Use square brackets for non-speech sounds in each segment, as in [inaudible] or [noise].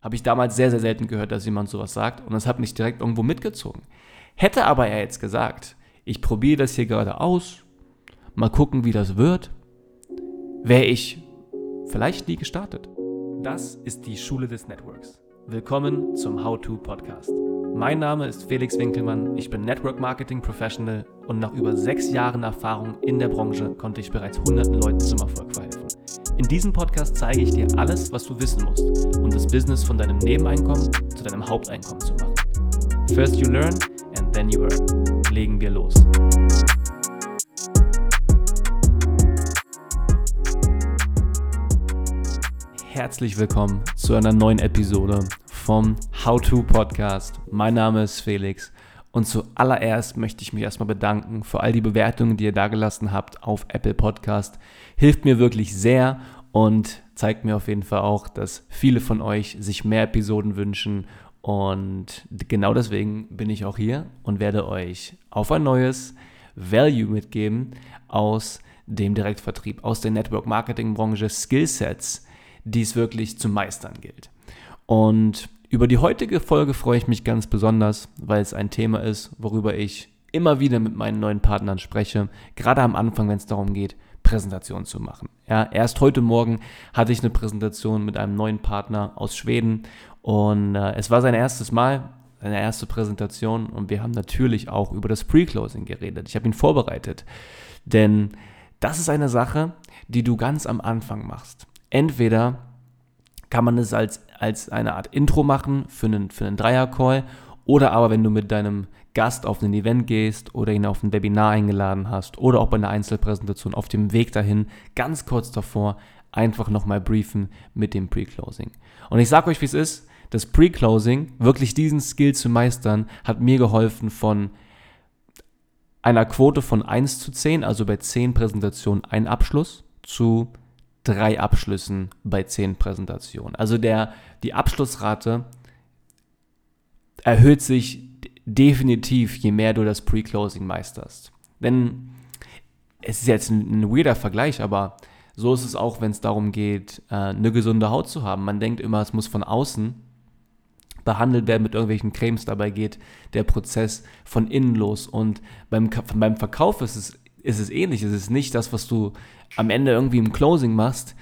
Habe ich damals sehr, sehr selten gehört, dass jemand sowas sagt und das hat mich direkt irgendwo mitgezogen. Hätte aber er jetzt gesagt, ich probiere das hier gerade aus, mal gucken, wie das wird, wäre ich vielleicht nie gestartet. Das ist die Schule des Networks. Willkommen zum How-To Podcast. Mein Name ist Felix Winkelmann, ich bin Network Marketing Professional und nach über sechs Jahren Erfahrung in der Branche konnte ich bereits hunderten Leuten zum Erfolg verhelfen. In diesem Podcast zeige ich dir alles, was du wissen musst, um das Business von deinem Nebeneinkommen zu deinem Haupteinkommen zu machen. First you learn and then you earn. Legen wir los. Herzlich willkommen zu einer neuen Episode vom How to Podcast. Mein Name ist Felix und zuallererst möchte ich mich erstmal bedanken für all die Bewertungen, die ihr dagelassen habt auf Apple Podcast. Hilft mir wirklich sehr und zeigt mir auf jeden Fall auch, dass viele von euch sich mehr Episoden wünschen. Und genau deswegen bin ich auch hier und werde euch auf ein neues Value mitgeben aus dem Direktvertrieb, aus der Network Marketing Branche, Skillsets, die es wirklich zu meistern gilt. Und über die heutige Folge freue ich mich ganz besonders, weil es ein Thema ist, worüber ich immer wieder mit meinen neuen Partnern spreche, gerade am Anfang, wenn es darum geht, Präsentation zu machen. Ja, erst heute Morgen hatte ich eine Präsentation mit einem neuen Partner aus Schweden und äh, es war sein erstes Mal, seine erste Präsentation und wir haben natürlich auch über das Pre-Closing geredet. Ich habe ihn vorbereitet, denn das ist eine Sache, die du ganz am Anfang machst. Entweder kann man es als, als eine Art Intro machen für einen, für einen Dreier-Call oder aber wenn du mit deinem Gast auf ein Event gehst oder ihn auf ein Webinar eingeladen hast oder auch bei einer Einzelpräsentation auf dem Weg dahin, ganz kurz davor, einfach nochmal briefen mit dem Pre-Closing. Und ich sage euch, wie es ist, das Pre-Closing, wirklich diesen Skill zu meistern, hat mir geholfen von einer Quote von 1 zu 10, also bei 10 Präsentationen ein Abschluss, zu drei Abschlüssen bei zehn Präsentationen. Also der, die Abschlussrate erhöht sich definitiv, je mehr du das Pre-Closing meisterst. Denn es ist jetzt ein, weirder Vergleich, aber so ist es auch, wenn es darum geht, äh, eine gesunde Haut zu haben. Man denkt immer, es muss von außen behandelt werden mit irgendwelchen Cremes. Dabei geht der Prozess von innen los. Und beim, beim Verkauf ist es ist es ähnlich. Es ist nicht das, was du am Ende irgendwie im Closing machst.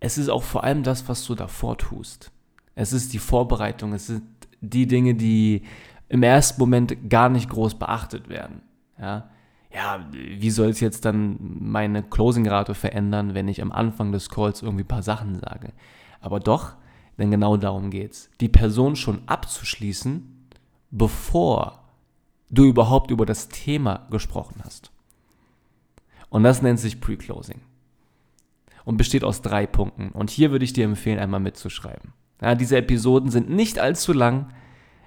Es ist auch vor allem das, was du davor tust. Es ist die Vorbereitung. Es sind die Dinge, die im ersten Moment gar nicht groß beachtet werden. Ja, ja wie soll es jetzt dann meine Closing-Rate verändern, wenn ich am Anfang des Calls irgendwie ein paar Sachen sage? Aber doch, denn genau darum geht's. Die Person schon abzuschließen, bevor du überhaupt über das Thema gesprochen hast. Und das nennt sich Pre-Closing. Und besteht aus drei Punkten. Und hier würde ich dir empfehlen, einmal mitzuschreiben. Ja, diese Episoden sind nicht allzu lang.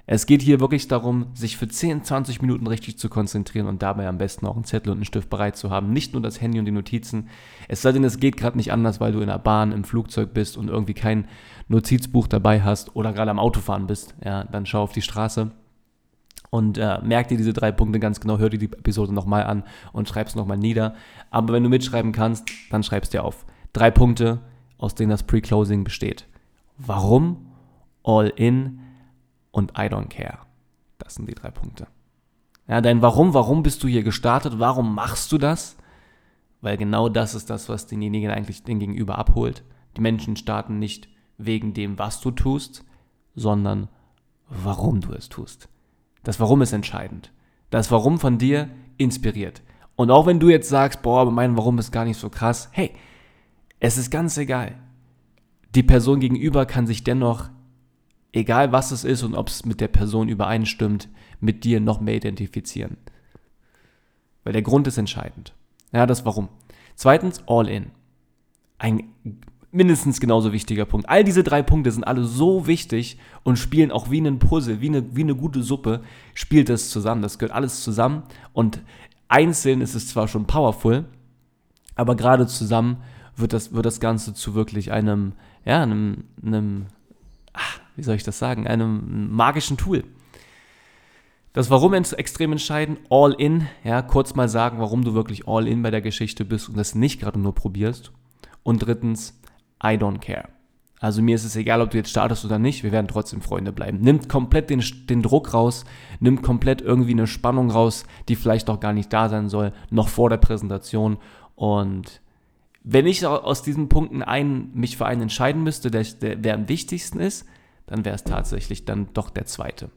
Es geht hier wirklich darum, sich für 10, 20 Minuten richtig zu konzentrieren und dabei am besten auch einen Zettel und einen Stift bereit zu haben. Nicht nur das Handy und die Notizen. Es sei denn, es geht gerade nicht anders, weil du in der Bahn, im Flugzeug bist und irgendwie kein Notizbuch dabei hast oder gerade am Autofahren bist. Ja, dann schau auf die Straße und äh, merk dir diese drei Punkte ganz genau, hör dir die Episode nochmal an und schreib es nochmal nieder. Aber wenn du mitschreiben kannst, dann schreib dir auf. Drei Punkte, aus denen das Pre-Closing besteht. Warum, All In und I don't care. Das sind die drei Punkte. Ja, dein Warum, warum bist du hier gestartet? Warum machst du das? Weil genau das ist das, was denjenigen eigentlich den Gegenüber abholt. Die Menschen starten nicht wegen dem, was du tust, sondern warum du es tust. Das Warum ist entscheidend. Das Warum von dir inspiriert. Und auch wenn du jetzt sagst, boah, aber mein Warum ist gar nicht so krass, hey, es ist ganz egal. Die Person gegenüber kann sich dennoch, egal was es ist und ob es mit der Person übereinstimmt, mit dir noch mehr identifizieren. Weil der Grund ist entscheidend. Ja, das Warum. Zweitens, all in. Ein mindestens genauso wichtiger Punkt. All diese drei Punkte sind alle so wichtig und spielen auch wie ein Puzzle, wie eine, wie eine gute Suppe, spielt das zusammen. Das gehört alles zusammen und einzeln ist es zwar schon powerful, aber gerade zusammen wird das, wird das Ganze zu wirklich einem, ja, einem, einem ach, wie soll ich das sagen, einem magischen Tool. Das Warum extrem entscheidend, all in, ja, kurz mal sagen, warum du wirklich all in bei der Geschichte bist und das nicht gerade nur probierst. Und drittens, I don't care. Also mir ist es egal, ob du jetzt startest oder nicht, wir werden trotzdem Freunde bleiben. Nimmt komplett den, den Druck raus, nimmt komplett irgendwie eine Spannung raus, die vielleicht auch gar nicht da sein soll, noch vor der Präsentation. Und wenn ich aus diesen Punkten einen, mich für einen entscheiden müsste, der, der, der am wichtigsten ist, dann wäre es tatsächlich dann doch der zweite.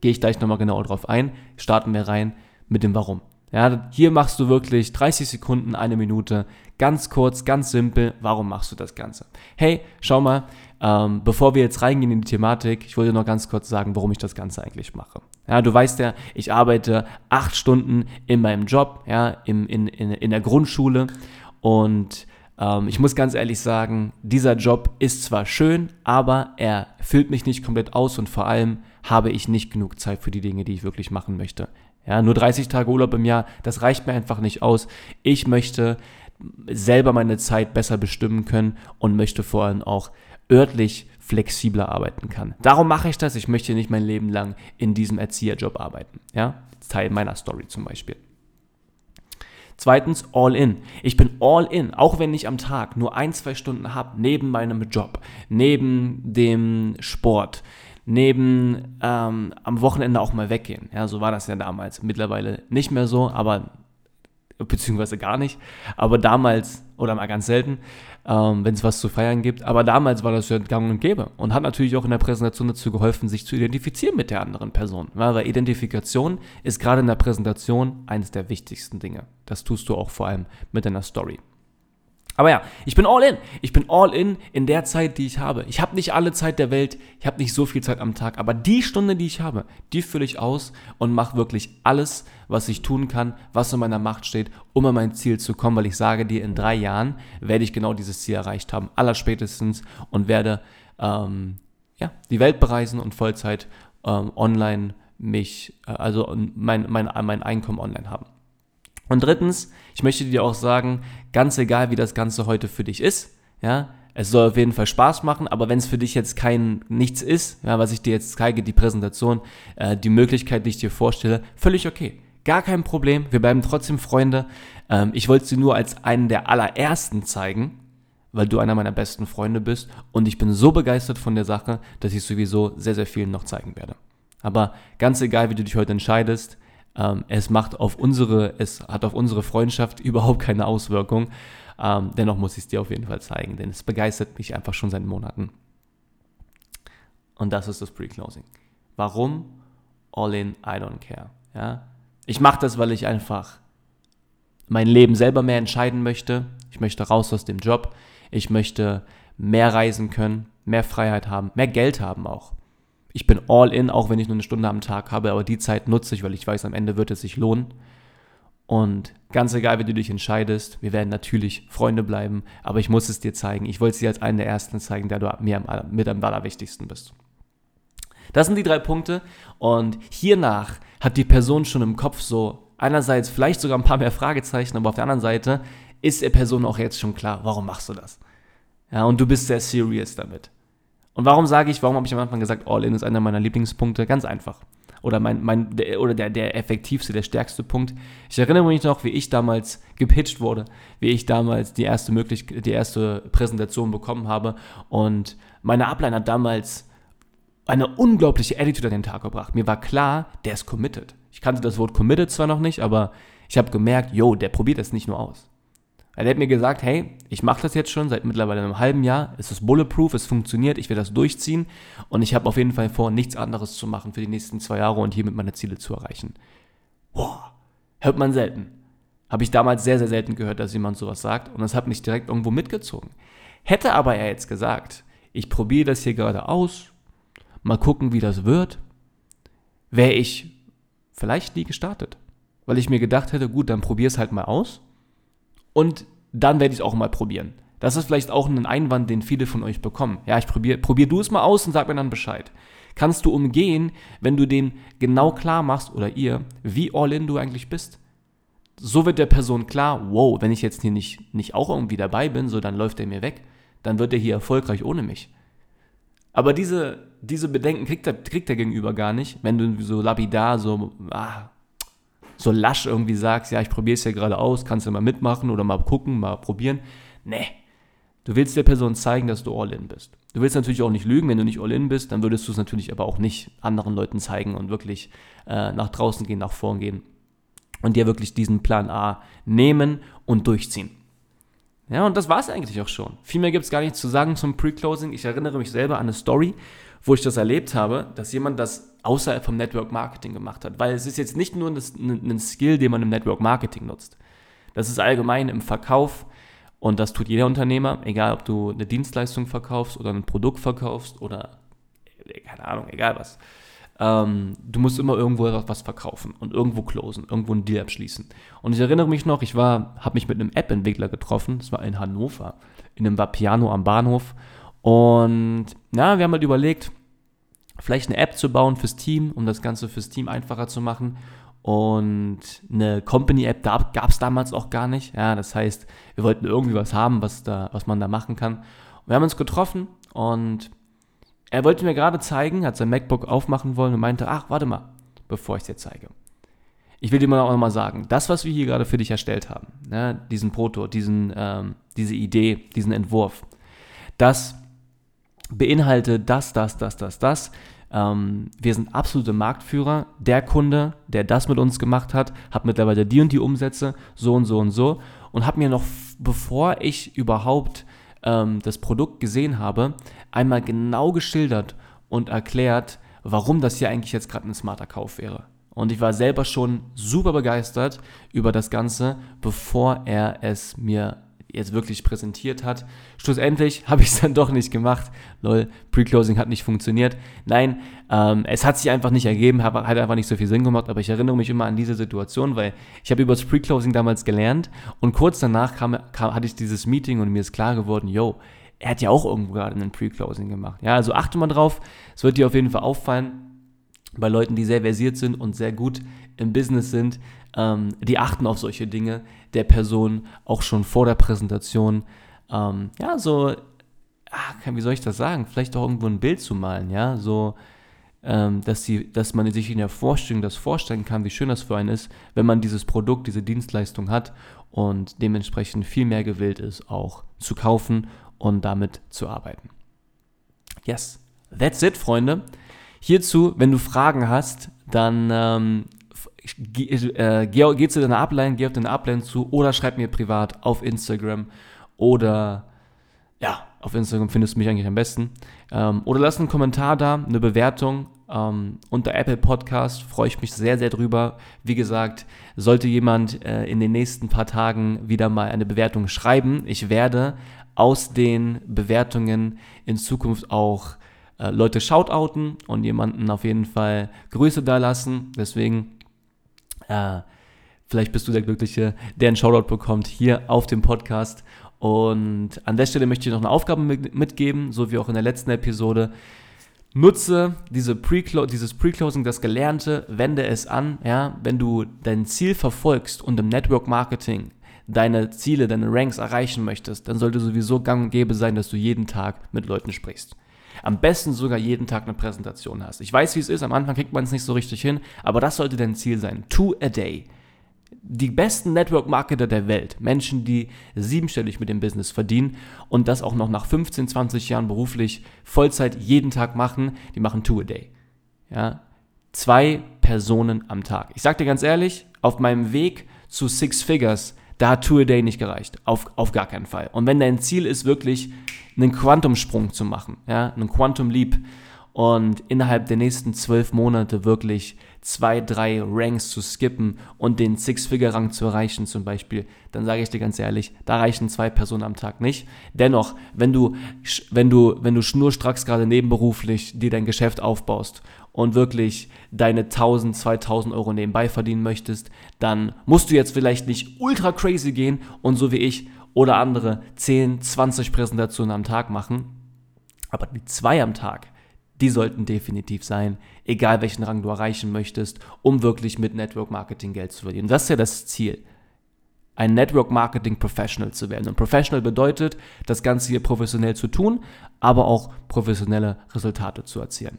Gehe ich gleich nochmal genauer drauf ein, starten wir rein mit dem Warum. Ja, hier machst du wirklich 30 Sekunden, eine Minute, ganz kurz, ganz simpel. Warum machst du das Ganze? Hey, schau mal, ähm, bevor wir jetzt reingehen in die Thematik, ich wollte noch ganz kurz sagen, warum ich das Ganze eigentlich mache. Ja, du weißt ja, ich arbeite acht Stunden in meinem Job, ja, im, in, in, in der Grundschule und ähm, ich muss ganz ehrlich sagen, dieser Job ist zwar schön, aber er füllt mich nicht komplett aus und vor allem habe ich nicht genug Zeit für die Dinge, die ich wirklich machen möchte. Ja, nur 30 Tage Urlaub im Jahr, das reicht mir einfach nicht aus. Ich möchte selber meine Zeit besser bestimmen können und möchte vor allem auch örtlich flexibler arbeiten kann. Darum mache ich das. Ich möchte nicht mein Leben lang in diesem Erzieherjob arbeiten. Ja, Teil meiner Story zum Beispiel. Zweitens, all in. Ich bin all in, auch wenn ich am Tag nur ein, zwei Stunden habe, neben meinem Job, neben dem Sport, neben ähm, am Wochenende auch mal weggehen. Ja, so war das ja damals. Mittlerweile nicht mehr so, aber beziehungsweise gar nicht. Aber damals, oder mal ganz selten, ähm, wenn es was zu feiern gibt. Aber damals war das ja gang und gäbe und hat natürlich auch in der Präsentation dazu geholfen, sich zu identifizieren mit der anderen Person. Ja, weil Identifikation ist gerade in der Präsentation eines der wichtigsten Dinge. Das tust du auch vor allem mit deiner Story. Aber ja, ich bin all in. Ich bin all in in der Zeit, die ich habe. Ich habe nicht alle Zeit der Welt, ich habe nicht so viel Zeit am Tag, aber die Stunde, die ich habe, die fülle ich aus und mache wirklich alles, was ich tun kann, was in meiner Macht steht, um an mein Ziel zu kommen, weil ich sage dir, in drei Jahren werde ich genau dieses Ziel erreicht haben, allerspätestens und werde ähm, ja, die Welt bereisen und Vollzeit ähm, online mich, äh, also mein, mein, mein Einkommen online haben. Und drittens, ich möchte dir auch sagen, ganz egal, wie das Ganze heute für dich ist, ja, es soll auf jeden Fall Spaß machen, aber wenn es für dich jetzt kein nichts ist, ja, was ich dir jetzt zeige, die Präsentation, äh, die Möglichkeit, die ich dir vorstelle, völlig okay. Gar kein Problem, wir bleiben trotzdem Freunde. Ähm, ich wollte sie nur als einen der allerersten zeigen, weil du einer meiner besten Freunde bist und ich bin so begeistert von der Sache, dass ich sowieso sehr, sehr vielen noch zeigen werde. Aber ganz egal, wie du dich heute entscheidest, ähm, es macht auf unsere, es hat auf unsere Freundschaft [laughs] überhaupt keine Auswirkung. Ähm, dennoch muss ich es dir auf jeden Fall zeigen, denn es begeistert mich einfach schon seit Monaten. Und das ist das Pre-Closing. Warum? All in, I don't care. Ja? Ich mache das, weil ich einfach mein Leben selber mehr entscheiden möchte. Ich möchte raus aus dem Job. Ich möchte mehr reisen können, mehr Freiheit haben, mehr Geld haben auch ich bin all in, auch wenn ich nur eine Stunde am Tag habe, aber die Zeit nutze ich, weil ich weiß, am Ende wird es sich lohnen. Und ganz egal, wie du dich entscheidest, wir werden natürlich Freunde bleiben, aber ich muss es dir zeigen. Ich wollte es dir als einen der ersten zeigen, der du mir am, mit am allerwichtigsten bist. Das sind die drei Punkte und hiernach hat die Person schon im Kopf so einerseits vielleicht sogar ein paar mehr Fragezeichen, aber auf der anderen Seite ist der Person auch jetzt schon klar, warum machst du das? Ja, und du bist sehr serious damit. Und warum sage ich, warum habe ich am Anfang gesagt, All-In ist einer meiner Lieblingspunkte? Ganz einfach. Oder, mein, mein, der, oder der, der effektivste, der stärkste Punkt. Ich erinnere mich noch, wie ich damals gepitcht wurde, wie ich damals die erste, Möglichkeit, die erste Präsentation bekommen habe. Und meine Upline hat damals eine unglaubliche Attitude an den Tag gebracht. Mir war klar, der ist committed. Ich kannte das Wort committed zwar noch nicht, aber ich habe gemerkt, yo, der probiert das nicht nur aus. Er hat mir gesagt, hey, ich mache das jetzt schon seit mittlerweile einem halben Jahr, es ist bulletproof, es funktioniert, ich will das durchziehen und ich habe auf jeden Fall vor, nichts anderes zu machen für die nächsten zwei Jahre und hiermit meine Ziele zu erreichen. Boah, hört man selten. Habe ich damals sehr, sehr selten gehört, dass jemand sowas sagt und das hat mich direkt irgendwo mitgezogen. Hätte aber er jetzt gesagt, ich probiere das hier gerade aus, mal gucken, wie das wird, wäre ich vielleicht nie gestartet. Weil ich mir gedacht hätte, gut, dann probier es halt mal aus und dann werde ich es auch mal probieren. Das ist vielleicht auch ein Einwand, den viele von euch bekommen. Ja, ich probiere probier du es mal aus und sag mir dann Bescheid. Kannst du umgehen, wenn du den genau klar machst oder ihr, wie all in du eigentlich bist. So wird der Person klar, wow, wenn ich jetzt hier nicht, nicht auch irgendwie dabei bin, so dann läuft er mir weg, dann wird er hier erfolgreich ohne mich. Aber diese, diese Bedenken kriegt der, kriegt der Gegenüber gar nicht, wenn du so lapidar, so, ah, so lasch irgendwie sagst, ja, ich probiere es ja gerade aus, kannst du mal mitmachen oder mal gucken, mal probieren. Nee. Du willst der Person zeigen, dass du all in bist. Du willst natürlich auch nicht lügen, wenn du nicht all-in bist, dann würdest du es natürlich aber auch nicht anderen Leuten zeigen und wirklich äh, nach draußen gehen, nach vorn gehen und dir wirklich diesen Plan A nehmen und durchziehen. Ja, und das war es eigentlich auch schon. Viel mehr gibt es gar nicht zu sagen zum Pre-Closing. Ich erinnere mich selber an eine Story, wo ich das erlebt habe, dass jemand das außerhalb vom Network Marketing gemacht hat. Weil es ist jetzt nicht nur ein Skill, den man im Network Marketing nutzt. Das ist allgemein im Verkauf und das tut jeder Unternehmer, egal ob du eine Dienstleistung verkaufst oder ein Produkt verkaufst oder keine Ahnung, egal was. Ähm, du musst immer irgendwo was verkaufen und irgendwo closen, irgendwo einen Deal abschließen. Und ich erinnere mich noch, ich war, habe mich mit einem App-Entwickler getroffen, das war in Hannover, in einem Vapiano am Bahnhof. Und ja, wir haben halt überlegt, vielleicht eine App zu bauen fürs Team, um das Ganze fürs Team einfacher zu machen. Und eine Company-App gab es damals auch gar nicht. Ja, das heißt, wir wollten irgendwie was haben, was, da, was man da machen kann. Und wir haben uns getroffen und er wollte mir gerade zeigen, hat sein MacBook aufmachen wollen und meinte, ach, warte mal, bevor ich es dir zeige. Ich will dir mal auch nochmal sagen, das, was wir hier gerade für dich erstellt haben, ne, diesen Proto, diesen, ähm, diese Idee, diesen Entwurf, das beinhaltet das, das, das, das, das. Ähm, wir sind absolute Marktführer. Der Kunde, der das mit uns gemacht hat, hat mittlerweile die und die Umsätze, so und so und so. Und hat mir noch, bevor ich überhaupt ähm, das Produkt gesehen habe, einmal genau geschildert und erklärt, warum das hier eigentlich jetzt gerade ein smarter Kauf wäre. Und ich war selber schon super begeistert über das Ganze, bevor er es mir jetzt wirklich präsentiert hat. Schlussendlich [laughs] habe ich es dann doch nicht gemacht. Lol, Pre-Closing hat nicht funktioniert. Nein, ähm, es hat sich einfach nicht ergeben, hat, hat einfach nicht so viel Sinn gemacht, aber ich erinnere mich immer an diese Situation, weil ich habe über das Pre-Closing damals gelernt und kurz danach kam, kam, hatte ich dieses Meeting und mir ist klar geworden, yo, er hat ja auch irgendwo gerade einen Pre-Closing gemacht. Ja, also achte mal drauf, es wird dir auf jeden Fall auffallen, bei Leuten, die sehr versiert sind und sehr gut im Business sind, ähm, die achten auf solche Dinge der Person auch schon vor der Präsentation. Ähm, ja, so, ach, wie soll ich das sagen? Vielleicht auch irgendwo ein Bild zu malen, ja, so, ähm, dass, sie, dass man sich in der Vorstellung das vorstellen kann, wie schön das für einen ist, wenn man dieses Produkt, diese Dienstleistung hat und dementsprechend viel mehr gewillt ist, auch zu kaufen und damit zu arbeiten. Yes, that's it, Freunde. Hierzu, wenn du Fragen hast, dann ähm, geh, äh, geh, geh, zu deiner Upline, geh auf deine Upline zu oder schreib mir privat auf Instagram oder ja, auf Instagram findest du mich eigentlich am besten. Ähm, oder lass einen Kommentar da, eine Bewertung ähm, unter Apple Podcast. Freue ich mich sehr, sehr drüber. Wie gesagt, sollte jemand äh, in den nächsten paar Tagen wieder mal eine Bewertung schreiben, ich werde aus den Bewertungen in Zukunft auch äh, Leute shoutouten und jemanden auf jeden Fall Grüße da lassen. Deswegen, äh, vielleicht bist du der Glückliche, der einen Shoutout bekommt hier auf dem Podcast. Und an der Stelle möchte ich noch eine Aufgabe mitgeben, so wie auch in der letzten Episode. Nutze diese Pre dieses Pre-Closing, das Gelernte, wende es an. Ja? Wenn du dein Ziel verfolgst und im Network Marketing deine Ziele, deine Ranks erreichen möchtest, dann sollte sowieso gang und gäbe sein, dass du jeden Tag mit Leuten sprichst. Am besten sogar jeden Tag eine Präsentation hast. Ich weiß, wie es ist, am Anfang kriegt man es nicht so richtig hin, aber das sollte dein Ziel sein. Two a day. Die besten Network-Marketer der Welt, Menschen, die siebenstellig mit dem Business verdienen und das auch noch nach 15, 20 Jahren beruflich Vollzeit jeden Tag machen, die machen two a day. Ja? Zwei Personen am Tag. Ich sag dir ganz ehrlich, auf meinem Weg zu Six Figures da hat a Day nicht gereicht. Auf, auf gar keinen Fall. Und wenn dein Ziel ist, wirklich einen Quantumsprung zu machen, ja, einen Quantum Leap und innerhalb der nächsten zwölf Monate wirklich zwei, drei Ranks zu skippen und den Six-Figure-Rang zu erreichen zum Beispiel, dann sage ich dir ganz ehrlich, da reichen zwei Personen am Tag nicht. Dennoch, wenn du, wenn du, wenn du schnurstracks gerade nebenberuflich dir dein Geschäft aufbaust und wirklich deine 1000, 2000 Euro nebenbei verdienen möchtest, dann musst du jetzt vielleicht nicht ultra crazy gehen und so wie ich oder andere 10, 20 Präsentationen am Tag machen. Aber die zwei am Tag, die sollten definitiv sein, egal welchen Rang du erreichen möchtest, um wirklich mit Network Marketing Geld zu verdienen. Das ist ja das Ziel. Ein Network Marketing Professional zu werden. Und Professional bedeutet, das Ganze hier professionell zu tun, aber auch professionelle Resultate zu erzielen.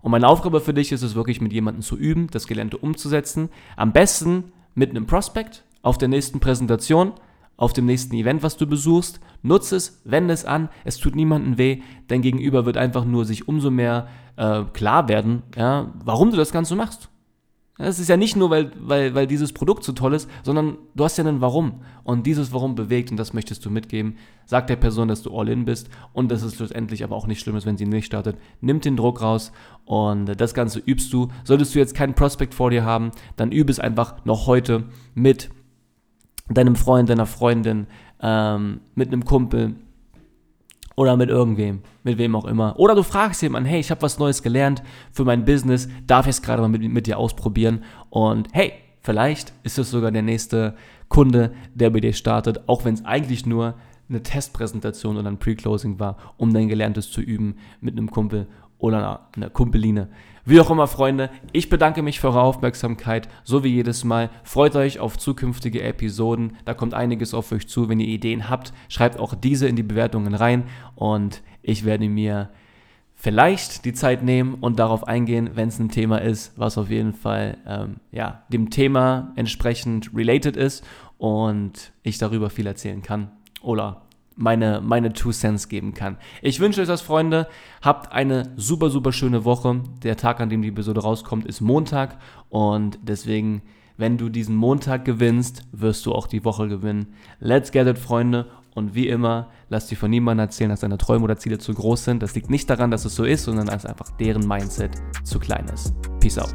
Und meine Aufgabe für dich ist es wirklich, mit jemandem zu üben, das Gelernte umzusetzen. Am besten mit einem Prospect auf der nächsten Präsentation auf dem nächsten Event, was du besuchst. Nutze es, wende es an, es tut niemandem weh. Dein Gegenüber wird einfach nur sich umso mehr äh, klar werden, ja, warum du das Ganze machst. Es ist ja nicht nur, weil, weil, weil dieses Produkt so toll ist, sondern du hast ja einen Warum. Und dieses Warum bewegt und das möchtest du mitgeben. Sag der Person, dass du all in bist und dass es schlussendlich aber auch nicht schlimm ist, wenn sie nicht startet. Nimm den Druck raus und das Ganze übst du. Solltest du jetzt keinen Prospect vor dir haben, dann übe es einfach noch heute mit deinem Freund, deiner Freundin, ähm, mit einem Kumpel, oder mit irgendwem, mit wem auch immer. Oder du fragst jemanden, hey, ich habe was Neues gelernt für mein Business, darf ich es gerade mal mit, mit dir ausprobieren? Und hey, vielleicht ist es sogar der nächste Kunde, der bei dir startet, auch wenn es eigentlich nur eine Testpräsentation oder ein Pre-Closing war, um dein Gelerntes zu üben mit einem Kumpel oder einer Kumpeline. Wie auch immer, Freunde, ich bedanke mich für eure Aufmerksamkeit, so wie jedes Mal. Freut euch auf zukünftige Episoden. Da kommt einiges auf euch zu. Wenn ihr Ideen habt, schreibt auch diese in die Bewertungen rein und ich werde mir vielleicht die Zeit nehmen und darauf eingehen, wenn es ein Thema ist, was auf jeden Fall ähm, ja, dem Thema entsprechend related ist und ich darüber viel erzählen kann oder meine, meine Two Cents geben kann. Ich wünsche euch das, Freunde. Habt eine super, super schöne Woche. Der Tag, an dem die Episode rauskommt, ist Montag. Und deswegen, wenn du diesen Montag gewinnst, wirst du auch die Woche gewinnen. Let's get it, Freunde. Und wie immer, lass dir von niemandem erzählen, dass deine Träume oder Ziele zu groß sind. Das liegt nicht daran, dass es so ist, sondern dass einfach deren Mindset zu klein ist. Peace out.